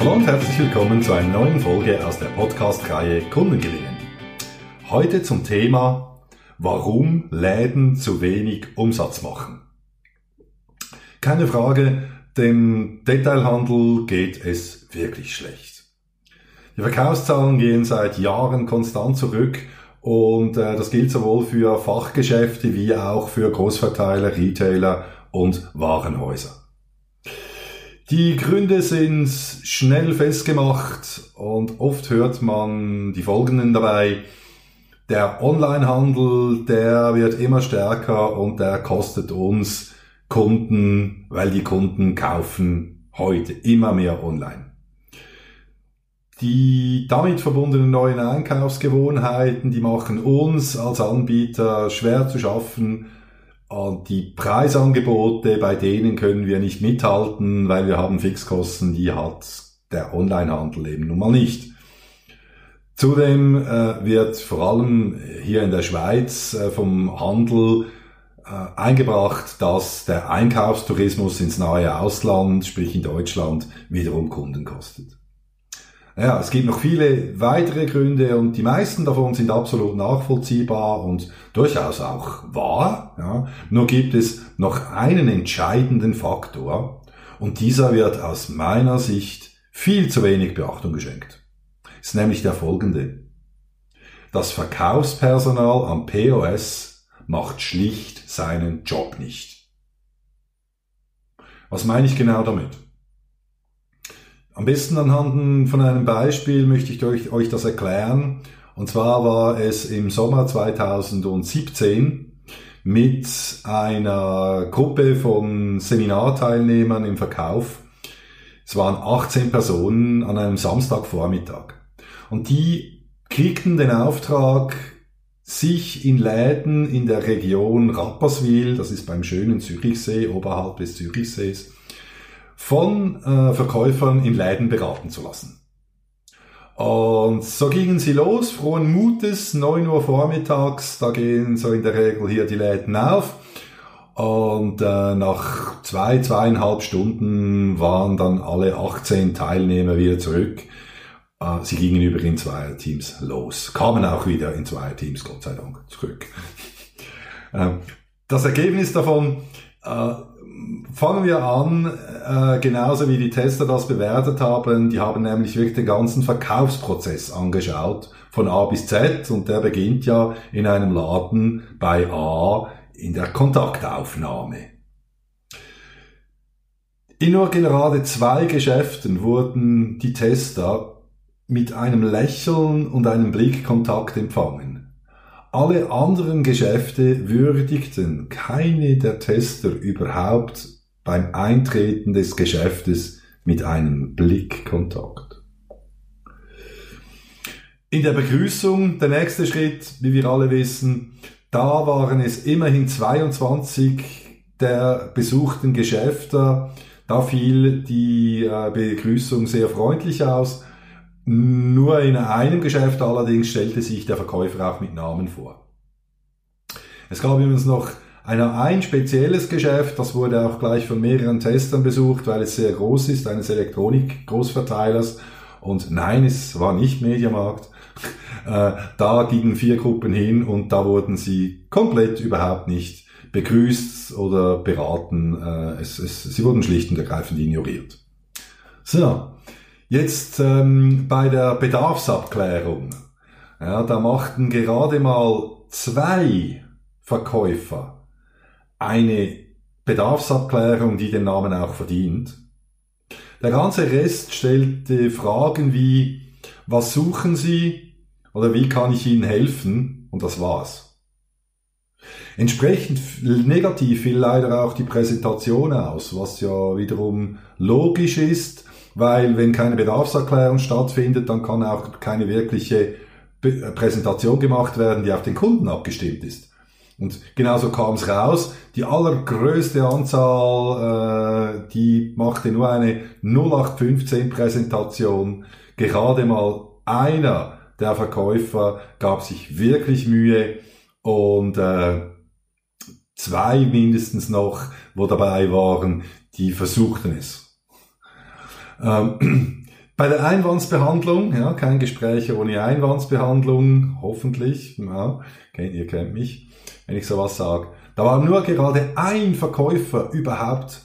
Hallo und herzlich willkommen zu einer neuen Folge aus der Podcast-Reihe Kunden gewinnen. Heute zum Thema, warum Läden zu wenig Umsatz machen. Keine Frage, dem Detailhandel geht es wirklich schlecht. Die Verkaufszahlen gehen seit Jahren konstant zurück und äh, das gilt sowohl für Fachgeschäfte wie auch für Großverteiler, Retailer und Warenhäuser. Die Gründe sind schnell festgemacht und oft hört man die folgenden dabei. Der Onlinehandel, der wird immer stärker und der kostet uns Kunden, weil die Kunden kaufen heute immer mehr online. Die damit verbundenen neuen Einkaufsgewohnheiten, die machen uns als Anbieter schwer zu schaffen. Und die Preisangebote, bei denen können wir nicht mithalten, weil wir haben Fixkosten, die hat der Onlinehandel eben nun mal nicht. Zudem äh, wird vor allem hier in der Schweiz äh, vom Handel äh, eingebracht, dass der Einkaufstourismus ins nahe Ausland, sprich in Deutschland, wiederum Kunden kostet. Ja, es gibt noch viele weitere Gründe und die meisten davon sind absolut nachvollziehbar und durchaus auch wahr. Ja. Nur gibt es noch einen entscheidenden Faktor und dieser wird aus meiner Sicht viel zu wenig Beachtung geschenkt. Ist nämlich der folgende. Das Verkaufspersonal am POS macht schlicht seinen Job nicht. Was meine ich genau damit? Am besten anhand von einem Beispiel möchte ich euch, euch das erklären. Und zwar war es im Sommer 2017 mit einer Gruppe von Seminarteilnehmern im Verkauf. Es waren 18 Personen an einem Samstagvormittag. Und die kriegten den Auftrag, sich in Läden in der Region Rapperswil, das ist beim schönen Zürichsee, oberhalb des Zürichsees, von äh, Verkäufern in Läden beraten zu lassen. Und so gingen sie los, frohen Mutes, 9 Uhr vormittags, da gehen so in der Regel hier die Läden auf. Und äh, nach zwei, zweieinhalb Stunden waren dann alle 18 Teilnehmer wieder zurück. Äh, sie gingen über in zwei Teams los, kamen auch wieder in zwei Teams, Gott sei Dank, zurück. äh, das Ergebnis davon, äh, fangen wir an, äh, genauso wie die Tester das bewertet haben. Die haben nämlich wirklich den ganzen Verkaufsprozess angeschaut, von A bis Z. Und der beginnt ja in einem Laden bei A in der Kontaktaufnahme. In nur gerade zwei Geschäften wurden die Tester mit einem Lächeln und einem Blickkontakt empfangen. Alle anderen Geschäfte würdigten keine der Tester überhaupt beim Eintreten des Geschäftes mit einem Blickkontakt. In der Begrüßung, der nächste Schritt, wie wir alle wissen, da waren es immerhin 22 der besuchten Geschäfte. Da fiel die äh, Begrüßung sehr freundlich aus. Nur in einem Geschäft allerdings stellte sich der Verkäufer auch mit Namen vor. Es gab übrigens noch einer, ein spezielles Geschäft, das wurde auch gleich von mehreren Testern besucht, weil es sehr groß ist, eines Elektronik-Großverteilers. Und nein, es war nicht Mediamarkt. Äh, da gingen vier Gruppen hin und da wurden sie komplett überhaupt nicht begrüßt oder beraten. Äh, es, es, sie wurden schlicht und ergreifend ignoriert. So, jetzt ähm, bei der Bedarfsabklärung. Ja, da machten gerade mal zwei Verkäufer eine Bedarfsabklärung, die den Namen auch verdient. Der ganze Rest stellte Fragen wie, was suchen Sie oder wie kann ich Ihnen helfen? Und das war's. Entsprechend negativ fiel leider auch die Präsentation aus, was ja wiederum logisch ist, weil wenn keine Bedarfserklärung stattfindet, dann kann auch keine wirkliche Präsentation gemacht werden, die auf den Kunden abgestimmt ist. Und genauso kam es raus. Die allergrößte Anzahl, äh, die machte nur eine 0815 Präsentation. Gerade mal einer der Verkäufer gab sich wirklich Mühe und äh, zwei mindestens noch, wo dabei waren, die versuchten es. Ähm, Bei der Einwandsbehandlung, ja, kein Gespräch ohne Einwandsbehandlung, hoffentlich, ja, ihr kennt mich, wenn ich sowas sage. Da war nur gerade ein Verkäufer überhaupt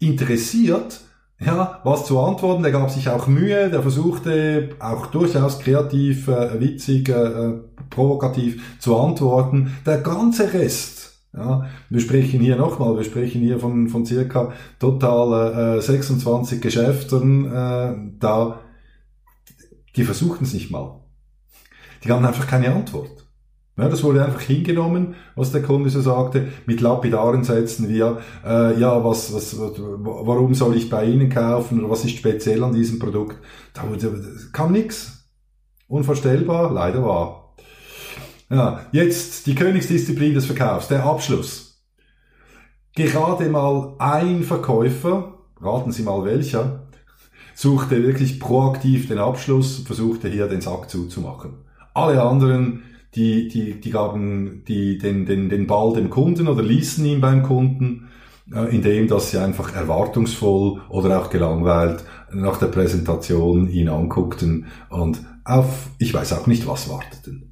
interessiert, ja, was zu antworten. Der gab sich auch Mühe, der versuchte auch durchaus kreativ, äh, witzig, äh, provokativ zu antworten. Der ganze Rest, ja, wir sprechen hier nochmal, wir sprechen hier von, von circa total äh, 26 Geschäften, äh, da, die versuchten es nicht mal. Die haben einfach keine Antwort. Ja, das wurde einfach hingenommen, was der Kunde so sagte, mit lapidaren Sätzen wie, äh, ja, was, was, warum soll ich bei Ihnen kaufen oder was ist speziell an diesem Produkt? Da kam nix. Unvorstellbar, leider wahr. Ja, jetzt die Königsdisziplin des Verkaufs, der Abschluss. Gerade mal ein Verkäufer, raten Sie mal welcher, suchte wirklich proaktiv den Abschluss, versuchte hier den Sack zuzumachen. Alle anderen die, die, die gaben die, den, den, den Ball dem Kunden oder ließen ihn beim Kunden, äh, indem dass sie einfach erwartungsvoll oder auch gelangweilt nach der Präsentation ihn anguckten und auf, ich weiß auch nicht was warteten.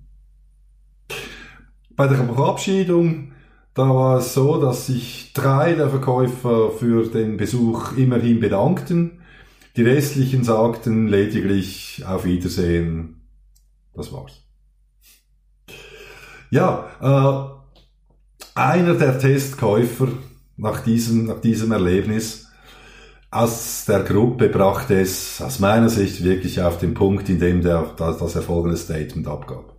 Bei der Verabschiedung, da war es so, dass sich drei der Verkäufer für den Besuch immerhin bedankten. Die restlichen sagten lediglich auf Wiedersehen. Das war's. Ja, äh, einer der Testkäufer nach diesem, nach diesem Erlebnis aus der Gruppe brachte es aus meiner Sicht wirklich auf den Punkt, in dem der, das erfolgende Statement abgab.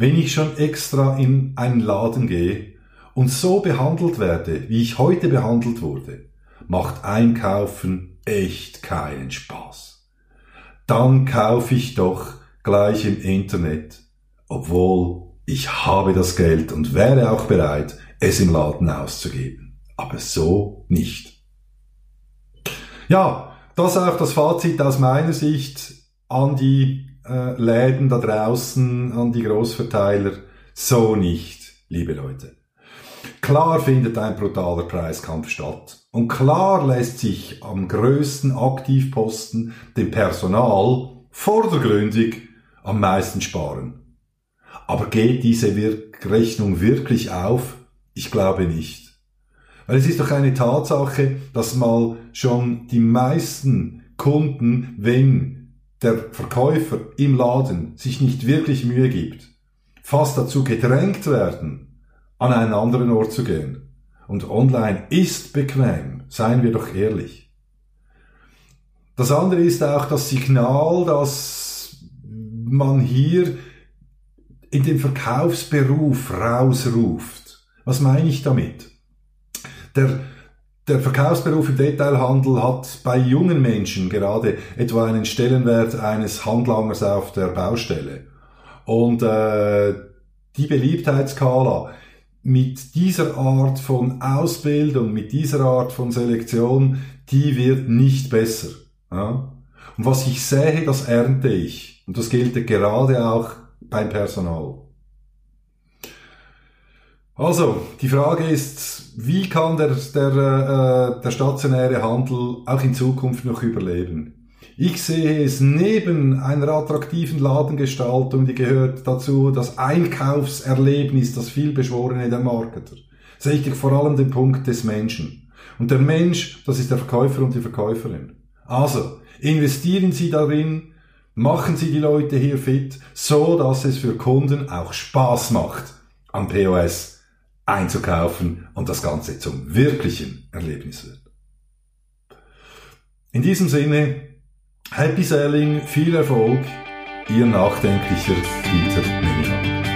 Wenn ich schon extra in einen Laden gehe und so behandelt werde, wie ich heute behandelt wurde, macht Einkaufen echt keinen Spaß. Dann kaufe ich doch gleich im Internet, obwohl ich habe das Geld und wäre auch bereit, es im Laden auszugeben. Aber so nicht. Ja, das auch das Fazit aus meiner Sicht an die äh, Läden da draußen, an die Großverteiler. So nicht, liebe Leute. Klar findet ein brutaler Preiskampf statt. Und klar lässt sich am größten Aktivposten dem Personal vordergründig am meisten sparen. Aber geht diese Rechnung wirklich auf? Ich glaube nicht. Weil es ist doch eine Tatsache, dass mal schon die meisten Kunden, wenn der Verkäufer im Laden sich nicht wirklich Mühe gibt, fast dazu gedrängt werden, an einen anderen Ort zu gehen. Und online ist bequem, seien wir doch ehrlich. Das andere ist auch das Signal, dass man hier in den Verkaufsberuf rausruft. Was meine ich damit? Der, der Verkaufsberuf im Detailhandel hat bei jungen Menschen gerade etwa einen Stellenwert eines Handlangers auf der Baustelle. Und äh, die Beliebtheitsskala mit dieser Art von Ausbildung, mit dieser Art von Selektion, die wird nicht besser. Ja? Und was ich sehe, das ernte ich. Und das gilt gerade auch beim Personal. Also, die Frage ist, wie kann der, der, äh, der stationäre Handel auch in Zukunft noch überleben? Ich sehe es neben einer attraktiven Ladengestaltung, die gehört dazu, das Einkaufserlebnis, das vielbeschworene der Marketer, sehe ich vor allem den Punkt des Menschen. Und der Mensch, das ist der Verkäufer und die Verkäuferin. Also, investieren Sie darin, Machen Sie die Leute hier fit, so dass es für Kunden auch Spaß macht, am POS einzukaufen und das Ganze zum wirklichen Erlebnis wird. In diesem Sinne, Happy Selling, viel Erfolg, Ihr nachdenklicher Dieter Minihan.